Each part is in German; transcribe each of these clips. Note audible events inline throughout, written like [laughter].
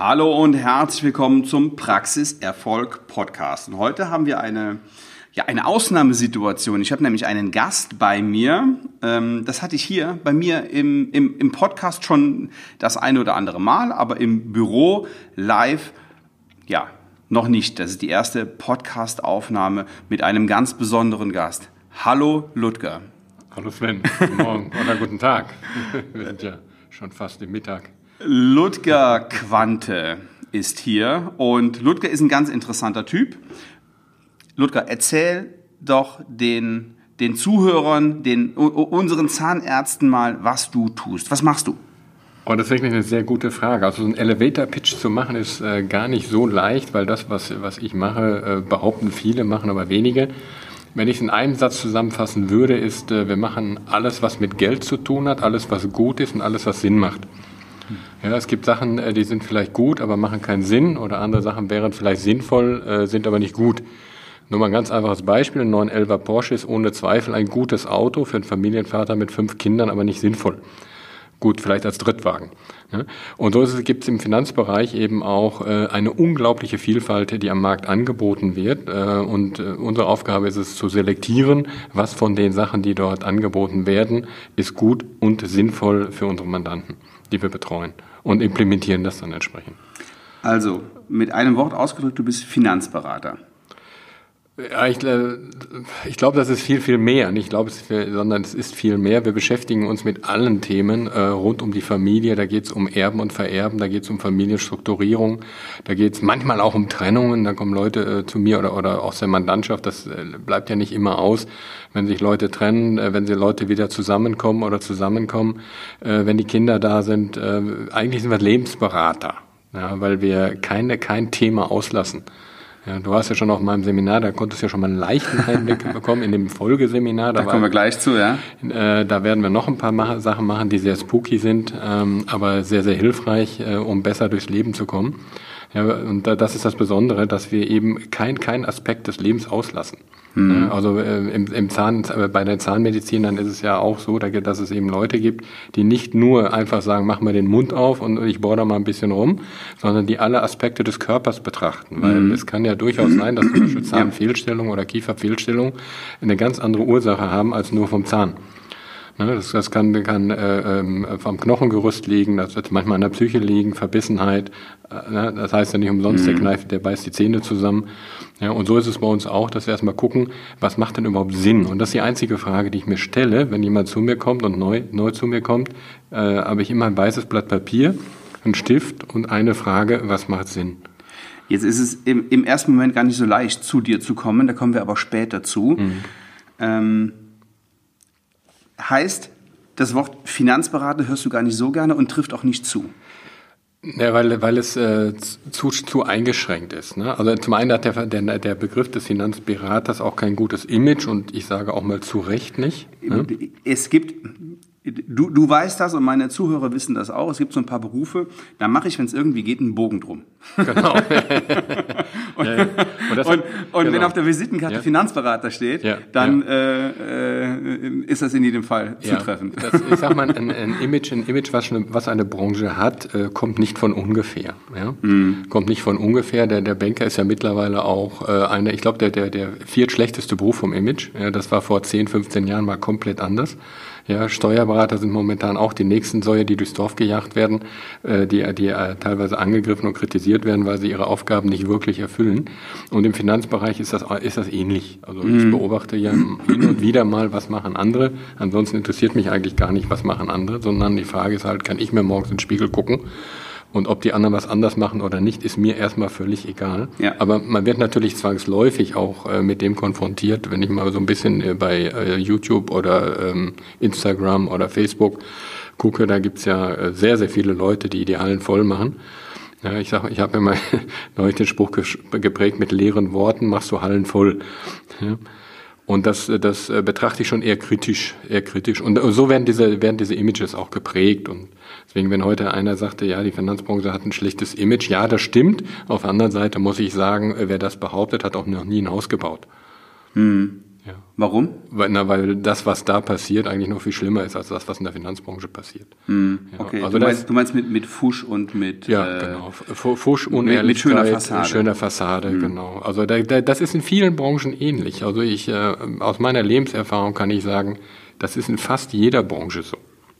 Hallo und herzlich willkommen zum Praxiserfolg Podcast. Und heute haben wir eine, ja, eine Ausnahmesituation. Ich habe nämlich einen Gast bei mir. Ähm, das hatte ich hier bei mir im, im, im Podcast schon das eine oder andere Mal, aber im Büro live, ja, noch nicht. Das ist die erste Podcast-Aufnahme mit einem ganz besonderen Gast. Hallo Ludger. Hallo Sven, guten Morgen oder guten Tag. Wir sind ja schon fast im Mittag. Ludger Quante ist hier und Ludger ist ein ganz interessanter Typ. Ludger, erzähl doch den, den Zuhörern, den, unseren Zahnärzten mal, was du tust. Was machst du? Oh, das ist wirklich eine sehr gute Frage. Also so einen Elevator-Pitch zu machen ist äh, gar nicht so leicht, weil das, was, was ich mache, äh, behaupten viele, machen aber wenige. Wenn ich es in einem Satz zusammenfassen würde, ist, äh, wir machen alles, was mit Geld zu tun hat, alles, was gut ist und alles, was Sinn macht. Ja, es gibt Sachen, äh, die sind vielleicht gut, aber machen keinen Sinn oder andere Sachen wären vielleicht sinnvoll, äh, sind aber nicht gut. Nur mal ein ganz einfaches Beispiel. Ein 911er Porsche ist ohne Zweifel ein gutes Auto für einen Familienvater mit fünf Kindern, aber nicht sinnvoll. Gut, vielleicht als Drittwagen. Und so gibt es im Finanzbereich eben auch äh, eine unglaubliche Vielfalt, die am Markt angeboten wird. Und unsere Aufgabe ist es zu selektieren, was von den Sachen, die dort angeboten werden, ist gut und sinnvoll für unsere Mandanten die wir betreuen und implementieren das dann entsprechend. Also, mit einem Wort ausgedrückt, du bist Finanzberater. Ja, ich, äh, ich glaube, das ist viel, viel mehr. Nicht glaube, sondern es ist viel mehr. Wir beschäftigen uns mit allen Themen äh, rund um die Familie. Da geht es um Erben und Vererben, da geht es um Familienstrukturierung, da geht es manchmal auch um Trennungen. Da kommen Leute äh, zu mir oder, oder aus der Mandantschaft. Das äh, bleibt ja nicht immer aus, wenn sich Leute trennen, äh, wenn sie Leute wieder zusammenkommen oder zusammenkommen, äh, wenn die Kinder da sind. Eigentlich sind wir Lebensberater, ja, weil wir keine, kein Thema auslassen. Ja, du warst ja schon auf meinem Seminar, da konntest du ja schon mal einen leichten Einblick [laughs] bekommen in dem Folgeseminar. Da, da kommen wir gleich zu, ja. Äh, da werden wir noch ein paar Ma Sachen machen, die sehr spooky sind, ähm, aber sehr, sehr hilfreich, äh, um besser durchs Leben zu kommen. Ja, und das ist das Besondere, dass wir eben kein, kein Aspekt des Lebens auslassen. Mhm. Also äh, im, im Zahn, äh, bei der Zahnmedizin dann ist es ja auch so, dass es eben Leute gibt, die nicht nur einfach sagen, mach mal den Mund auf und ich bohre da mal ein bisschen rum, sondern die alle Aspekte des Körpers betrachten. Weil mhm. es kann ja durchaus sein, dass zum Beispiel Zahnfehlstellung oder Kieferfehlstellung eine ganz andere Ursache haben als nur vom Zahn. Ne, das, das kann, kann äh, ähm, vom Knochengerüst liegen, das wird manchmal an der Psyche liegen, Verbissenheit. Äh, ne, das heißt ja nicht umsonst, mhm. der kneift, der beißt die Zähne zusammen. Ja, und so ist es bei uns auch, dass wir erstmal gucken, was macht denn überhaupt Sinn? Und das ist die einzige Frage, die ich mir stelle, wenn jemand zu mir kommt und neu, neu zu mir kommt, äh, habe ich immer ein weißes Blatt Papier, einen Stift und eine Frage, was macht Sinn? Jetzt ist es im, im ersten Moment gar nicht so leicht, zu dir zu kommen, da kommen wir aber später zu. Mhm. Ähm, heißt, das Wort Finanzberater hörst du gar nicht so gerne und trifft auch nicht zu. Ja, weil, weil es äh, zu, zu eingeschränkt ist. Ne? Also zum einen hat der, der, der Begriff des Finanzberaters auch kein gutes Image und ich sage auch mal zu Recht nicht. Ne? Es gibt Du, du weißt das und meine Zuhörer wissen das auch. Es gibt so ein paar Berufe, da mache ich, wenn es irgendwie geht, einen Bogen drum. Genau. [laughs] [laughs] ja, ja. Und, und, und genau. wenn auf der Visitenkarte ja. Finanzberater steht, dann äh, äh, ist das in jedem Fall zutreffend. Das, ich sag mal, ein, ein, Image, ein Image, was eine, was eine Branche hat, äh, kommt nicht von ungefähr. Ja? Mhm. Kommt nicht von ungefähr. Der, der Banker ist ja mittlerweile auch äh, einer, ich glaube, der, der, der viertschlechteste Beruf vom Image. Ja, das war vor 10, 15 Jahren mal komplett anders. Ja, Steuerberater sind momentan auch die nächsten Säue, die durchs Dorf gejagt werden, äh, die, die äh, teilweise angegriffen und kritisiert werden, weil sie ihre Aufgaben nicht wirklich erfüllen. Und im Finanzbereich ist das, ist das ähnlich. Also ich mhm. beobachte ja hin und wieder mal, was machen andere. Ansonsten interessiert mich eigentlich gar nicht, was machen andere, sondern die Frage ist halt, kann ich mir morgens in den Spiegel gucken und ob die anderen was anders machen oder nicht, ist mir erstmal völlig egal. Ja. Aber man wird natürlich zwangsläufig auch äh, mit dem konfrontiert, wenn ich mal so ein bisschen äh, bei äh, YouTube oder ähm, Instagram oder Facebook gucke, da gibt's ja äh, sehr, sehr viele Leute, die Idealen voll machen. Ja, ich sag, ich habe mir mal [laughs] neulich den Spruch geprägt, mit leeren Worten machst du Hallen voll. Ja. Und das, das äh, betrachte ich schon eher kritisch, eher kritisch. Und so werden diese, werden diese Images auch geprägt. Und deswegen, wenn heute einer sagte, ja, die Finanzbranche hat ein schlechtes Image, ja, das stimmt. Auf der anderen Seite muss ich sagen, wer das behauptet, hat auch noch nie ein Haus gebaut. Hm. Ja. Warum? Weil, na, weil das, was da passiert, eigentlich noch viel schlimmer ist als das, was in der Finanzbranche passiert. Mhm. Ja. Okay, also du, meinst, du meinst mit, mit Fusch und mit... Ja, äh, genau. Fusch, Unehrlichkeit, mit schöner Fassade. Schöner Fassade, mhm. genau. Also da, da, das ist in vielen Branchen ähnlich. Also ich, äh, aus meiner Lebenserfahrung kann ich sagen, das ist in fast jeder Branche so.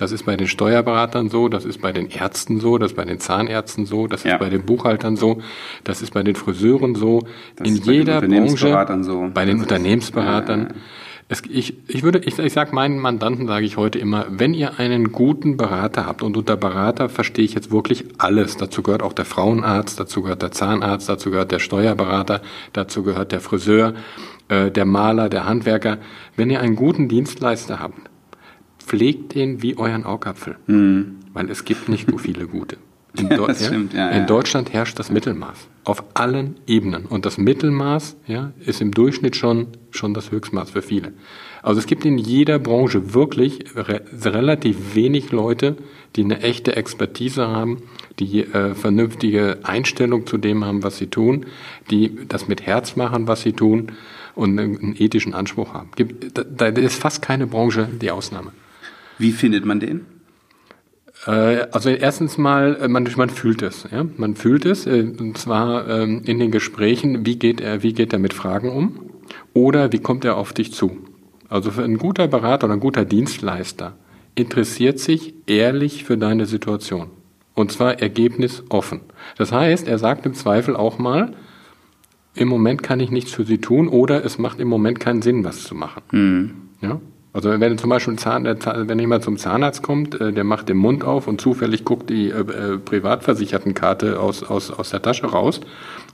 Das ist bei den Steuerberatern so, das ist bei den Ärzten so, das ist bei den Zahnärzten so, das ja. ist bei den Buchhaltern so, das ist bei den Friseuren so, das in jeder Branche, so. bei den das Unternehmensberatern. Ja, ja, es, ich, ich würde, ich, ich sage meinen Mandanten, sage ich heute immer, wenn ihr einen guten Berater habt, und unter Berater verstehe ich jetzt wirklich alles, dazu gehört auch der Frauenarzt, dazu gehört der Zahnarzt, dazu gehört der Steuerberater, dazu gehört der Friseur, äh, der Maler, der Handwerker. Wenn ihr einen guten Dienstleister habt, pflegt den wie euren Augapfel. Mhm. Weil es gibt nicht so viele gute. [laughs] In, ja, ja, stimmt, ja, in Deutschland herrscht das Mittelmaß auf allen Ebenen. Und das Mittelmaß ja, ist im Durchschnitt schon, schon das Höchstmaß für viele. Also es gibt in jeder Branche wirklich re relativ wenig Leute, die eine echte Expertise haben, die äh, vernünftige Einstellung zu dem haben, was sie tun, die das mit Herz machen, was sie tun und einen ethischen Anspruch haben. Gibt, da, da ist fast keine Branche die Ausnahme. Wie findet man den? Äh, also erstens mal, äh, man, man fühlt es. Ja? Man fühlt es, äh, und zwar ähm, in den Gesprächen, wie geht, er, wie geht er mit Fragen um oder wie kommt er auf dich zu. Also für ein guter Berater oder ein guter Dienstleister interessiert sich ehrlich für deine Situation. Und zwar ergebnisoffen. Das heißt, er sagt im Zweifel auch mal, im Moment kann ich nichts für Sie tun oder es macht im Moment keinen Sinn, was zu machen. Mhm. Ja? Also wenn zum Beispiel Zahn, wenn jemand zum Zahnarzt kommt, äh, der macht den Mund auf und zufällig guckt die äh, äh, Privatversichertenkarte aus, aus, aus der Tasche raus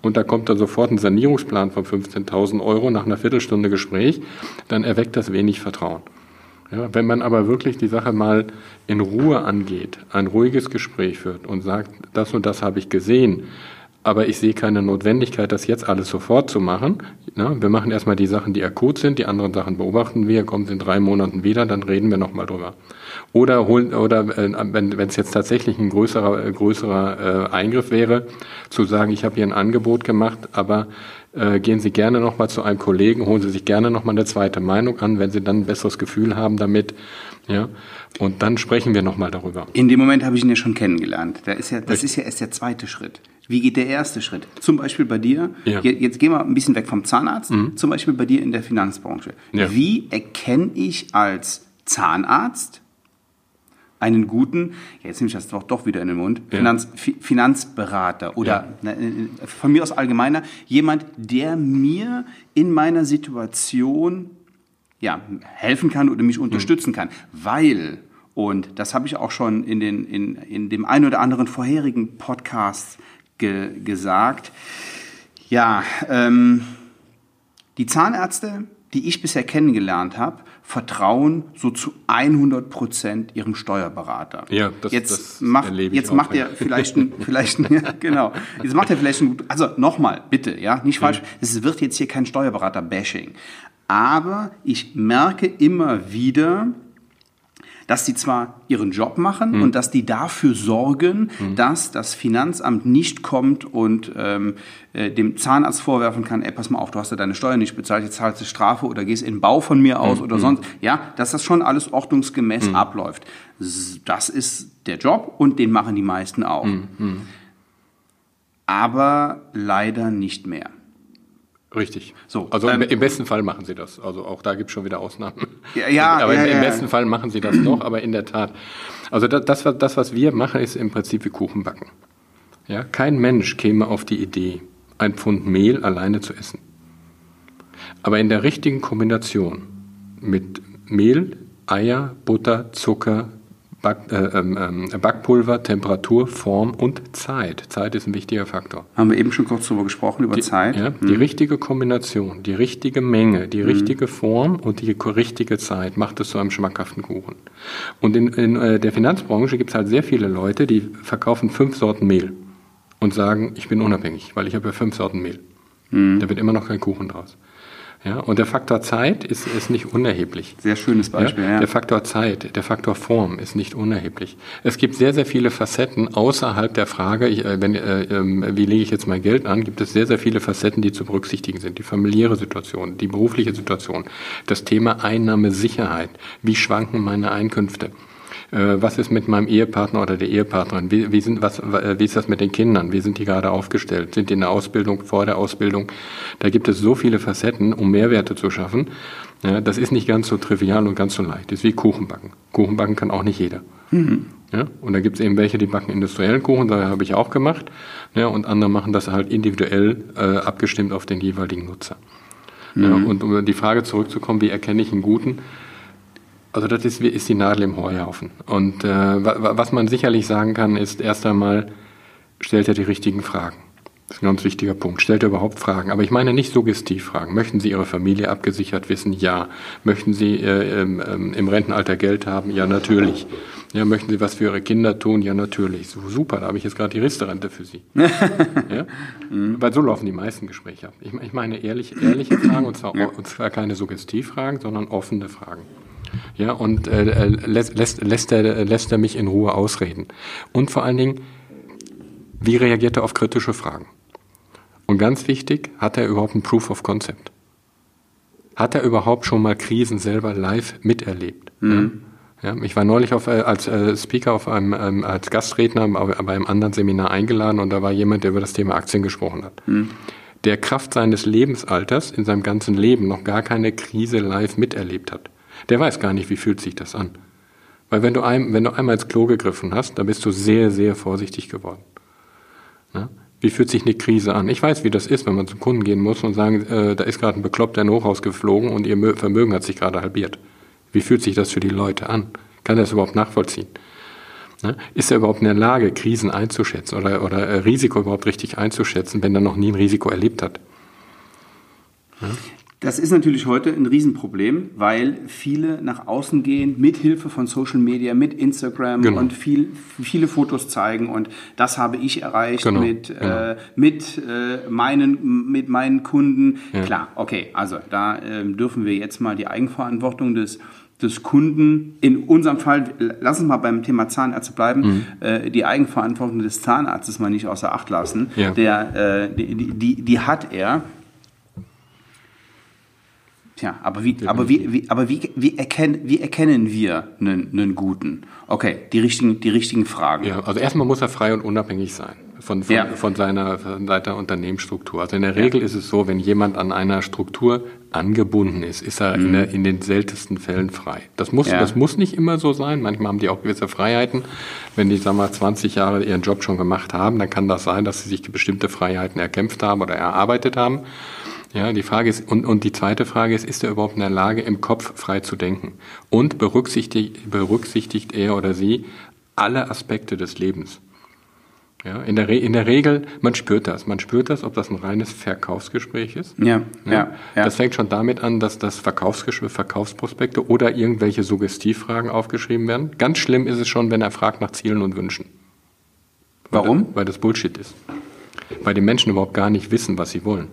und da kommt dann sofort ein Sanierungsplan von 15.000 Euro nach einer Viertelstunde Gespräch, dann erweckt das wenig Vertrauen. Ja, wenn man aber wirklich die Sache mal in Ruhe angeht, ein ruhiges Gespräch führt und sagt, das und das habe ich gesehen, aber ich sehe keine Notwendigkeit, das jetzt alles sofort zu machen. Na, wir machen erstmal die Sachen, die akut sind, die anderen Sachen beobachten wir, kommen in drei Monaten wieder, dann reden wir nochmal drüber. Oder holen, oder äh, wenn es jetzt tatsächlich ein größerer, äh, größerer äh, Eingriff wäre, zu sagen, ich habe hier ein Angebot gemacht, aber äh, gehen Sie gerne nochmal zu einem Kollegen, holen Sie sich gerne nochmal eine zweite Meinung an, wenn Sie dann ein besseres Gefühl haben damit. Ja, und dann sprechen wir nochmal darüber. In dem Moment habe ich ihn ja schon kennengelernt. Da ist ja, das ist ja erst der zweite Schritt. Wie geht der erste Schritt? Zum Beispiel bei dir, ja. jetzt gehen wir ein bisschen weg vom Zahnarzt, mhm. zum Beispiel bei dir in der Finanzbranche. Ja. Wie erkenne ich als Zahnarzt einen guten, jetzt nehme ich das doch, doch wieder in den Mund. Finanz, Finanzberater oder. Ne, von mir aus allgemeiner, jemand, der mir in meiner Situation ja, helfen kann oder mich unterstützen mhm. kann. Weil, und das habe ich auch schon in, den, in, in dem einen oder anderen vorherigen Podcast ge gesagt. Ja, ähm, die Zahnärzte, die ich bisher kennengelernt habe, vertrauen so zu 100 Prozent ihrem Steuerberater. Ja, das, jetzt das macht, jetzt auch, macht er vielleicht ein, [laughs] vielleicht ein, ja, genau. Jetzt macht er vielleicht ein, also nochmal, bitte, ja, nicht falsch. Mhm. Es wird jetzt hier kein Steuerberater-Bashing. Aber ich merke immer wieder, dass die zwar ihren Job machen mhm. und dass die dafür sorgen, mhm. dass das Finanzamt nicht kommt und ähm, äh, dem Zahnarzt vorwerfen kann, ey, pass mal auf, du hast ja deine Steuern nicht bezahlt, jetzt zahlst du Strafe oder gehst in den Bau von mir aus mhm. oder sonst. Ja, dass das schon alles ordnungsgemäß mhm. abläuft. Das ist der Job und den machen die meisten auch. Mhm. Aber leider nicht mehr. Richtig. So, also ähm, im, besten Fall machen sie das. Also auch da gibt es schon wieder Ausnahmen. Ja, ja [laughs] aber ja, im, ja, besten Fall machen sie das noch, aber in der Tat. Also das, das, was wir machen, ist im Prinzip wie Kuchen backen. Ja, kein Mensch käme auf die Idee, ein Pfund Mehl alleine zu essen. Aber in der richtigen Kombination mit Mehl, Eier, Butter, Zucker, Back, äh, ähm, ähm, Backpulver, Temperatur, Form und Zeit. Zeit ist ein wichtiger Faktor. Haben wir eben schon kurz darüber gesprochen, über die, Zeit? Ja, hm. Die richtige Kombination, die richtige Menge, die hm. richtige Form und die richtige Zeit macht es zu einem schmackhaften Kuchen. Und in, in äh, der Finanzbranche gibt es halt sehr viele Leute, die verkaufen fünf Sorten Mehl und sagen, ich bin unabhängig, weil ich habe ja fünf Sorten Mehl. Hm. Da wird immer noch kein Kuchen draus. Ja, und der Faktor Zeit ist, ist nicht unerheblich. Sehr schönes Beispiel. Ja, ja. Der Faktor Zeit, der Faktor Form ist nicht unerheblich. Es gibt sehr, sehr viele Facetten außerhalb der Frage, ich, äh, wenn, äh, äh, wie lege ich jetzt mein Geld an, gibt es sehr, sehr viele Facetten, die zu berücksichtigen sind. Die familiäre Situation, die berufliche Situation, das Thema Einnahmesicherheit, wie schwanken meine Einkünfte. Äh, was ist mit meinem Ehepartner oder der Ehepartnerin? Wie, wie, sind, was, wie ist das mit den Kindern? Wie sind die gerade aufgestellt? Sind die in der Ausbildung, vor der Ausbildung? Da gibt es so viele Facetten, um Mehrwerte zu schaffen. Ja, das ist nicht ganz so trivial und ganz so leicht. Das ist wie Kuchenbacken. Kuchenbacken kann auch nicht jeder. Mhm. Ja, und da gibt es eben welche, die backen industriellen Kuchen, da habe ich auch gemacht. Ja, und andere machen das halt individuell äh, abgestimmt auf den jeweiligen Nutzer. Mhm. Und um die Frage zurückzukommen, wie erkenne ich einen guten? Also das ist, ist die Nadel im Heuhaufen. Und äh, was man sicherlich sagen kann, ist erst einmal, stellt er die richtigen Fragen. Das ist ein ganz wichtiger Punkt. Stellt er überhaupt Fragen? Aber ich meine nicht Suggestivfragen. Möchten Sie Ihre Familie abgesichert wissen? Ja. Möchten Sie äh, ähm, im Rentenalter Geld haben? Ja, natürlich. Ja, möchten Sie was für Ihre Kinder tun? Ja, natürlich. So, super, da habe ich jetzt gerade die Risterrente für Sie. [laughs] ja? Mhm. Weil so laufen die meisten Gespräche ab. Ich, ich meine ehrlich, ehrliche Fragen, und zwar, ja. und zwar keine Suggestivfragen, sondern offene Fragen. Ja, und äh, äh, lässt, lässt, lässt, er, lässt er mich in Ruhe ausreden. Und vor allen Dingen, wie reagiert er auf kritische Fragen? Und ganz wichtig, hat er überhaupt ein Proof of Concept? Hat er überhaupt schon mal Krisen selber live miterlebt? Mhm. Ja, ich war neulich auf, äh, als äh, Speaker auf einem, ähm, als Gastredner bei einem anderen Seminar eingeladen und da war jemand, der über das Thema Aktien gesprochen hat. Mhm. Der Kraft seines Lebensalters in seinem ganzen Leben noch gar keine Krise live miterlebt hat der weiß gar nicht, wie fühlt sich das an. Weil wenn du, ein, wenn du einmal ins Klo gegriffen hast, dann bist du sehr, sehr vorsichtig geworden. Ne? Wie fühlt sich eine Krise an? Ich weiß, wie das ist, wenn man zum Kunden gehen muss und sagen, äh, da ist gerade ein Bekloppter in Hochhaus geflogen und ihr Vermögen hat sich gerade halbiert. Wie fühlt sich das für die Leute an? Kann er das überhaupt nachvollziehen? Ne? Ist er überhaupt in der Lage, Krisen einzuschätzen oder, oder äh, Risiko überhaupt richtig einzuschätzen, wenn er noch nie ein Risiko erlebt hat? Ja? Das ist natürlich heute ein Riesenproblem, weil viele nach außen gehen mit Hilfe von Social Media, mit Instagram genau. und viel, viele Fotos zeigen und das habe ich erreicht genau. mit, genau. Äh, mit, äh, meinen, mit meinen Kunden. Ja. Klar, okay, also da äh, dürfen wir jetzt mal die Eigenverantwortung des des Kunden, in unserem Fall, lass uns mal beim Thema Zahnärzte bleiben, mhm. äh, die Eigenverantwortung des Zahnarztes mal nicht außer Acht lassen. Ja. Der, äh, die, die, die hat er Tja, aber wie, aber wie, wie, aber wie, wie, erkennen, wie erkennen wir einen, einen guten? Okay, die richtigen, die richtigen Fragen. Ja, also erstmal muss er frei und unabhängig sein von, von, ja. von seiner, von seiner Unternehmensstruktur. Also in der Regel ja. ist es so, wenn jemand an einer Struktur angebunden ist, ist er mhm. in, der, in, den seltensten Fällen frei. Das muss, ja. das muss nicht immer so sein. Manchmal haben die auch gewisse Freiheiten. Wenn die, sagen wir, 20 Jahre ihren Job schon gemacht haben, dann kann das sein, dass sie sich bestimmte Freiheiten erkämpft haben oder erarbeitet haben. Ja, die Frage ist, und, und die zweite Frage ist, ist er überhaupt in der Lage, im Kopf frei zu denken? Und berücksichtigt, berücksichtigt er oder sie alle Aspekte des Lebens? Ja, in, der Re in der Regel, man spürt das. Man spürt das, ob das ein reines Verkaufsgespräch ist. Ja, ja, ja. Das fängt schon damit an, dass das Verkaufsgespräch, Verkaufsprospekte oder irgendwelche Suggestivfragen aufgeschrieben werden. Ganz schlimm ist es schon, wenn er fragt nach Zielen und Wünschen. Warum? Weil, weil das Bullshit ist. Weil die Menschen überhaupt gar nicht wissen, was sie wollen.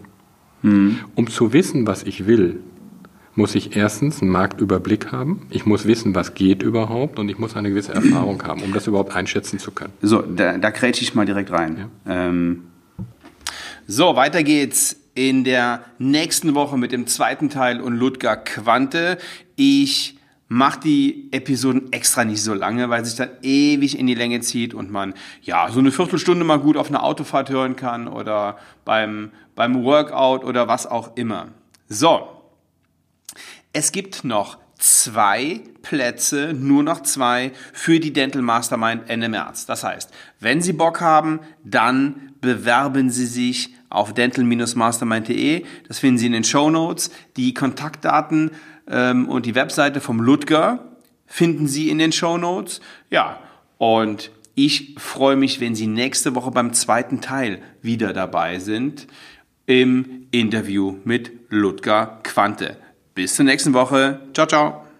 Mhm. Um zu wissen, was ich will, muss ich erstens einen Marktüberblick haben, ich muss wissen, was geht überhaupt und ich muss eine gewisse Erfahrung haben, um das überhaupt einschätzen zu können. So, da, da krätsche ich mal direkt rein. Ja. Ähm, so, weiter geht's in der nächsten Woche mit dem zweiten Teil und Ludger Quante. Ich mache die Episoden extra nicht so lange, weil sich dann ewig in die Länge zieht und man ja so eine Viertelstunde mal gut auf einer Autofahrt hören kann oder beim, beim Workout oder was auch immer. So, es gibt noch zwei Plätze, nur noch zwei für die Dental Mastermind Ende März. Das heißt, wenn Sie Bock haben, dann bewerben Sie sich auf dental-mastermind.de. Das finden Sie in den Show Notes. Die Kontaktdaten ähm, und die Webseite vom Ludger finden Sie in den Show Notes. Ja, und ich freue mich, wenn Sie nächste Woche beim zweiten Teil wieder dabei sind im Interview mit Ludger Quante. Bis zur nächsten Woche. Ciao, ciao.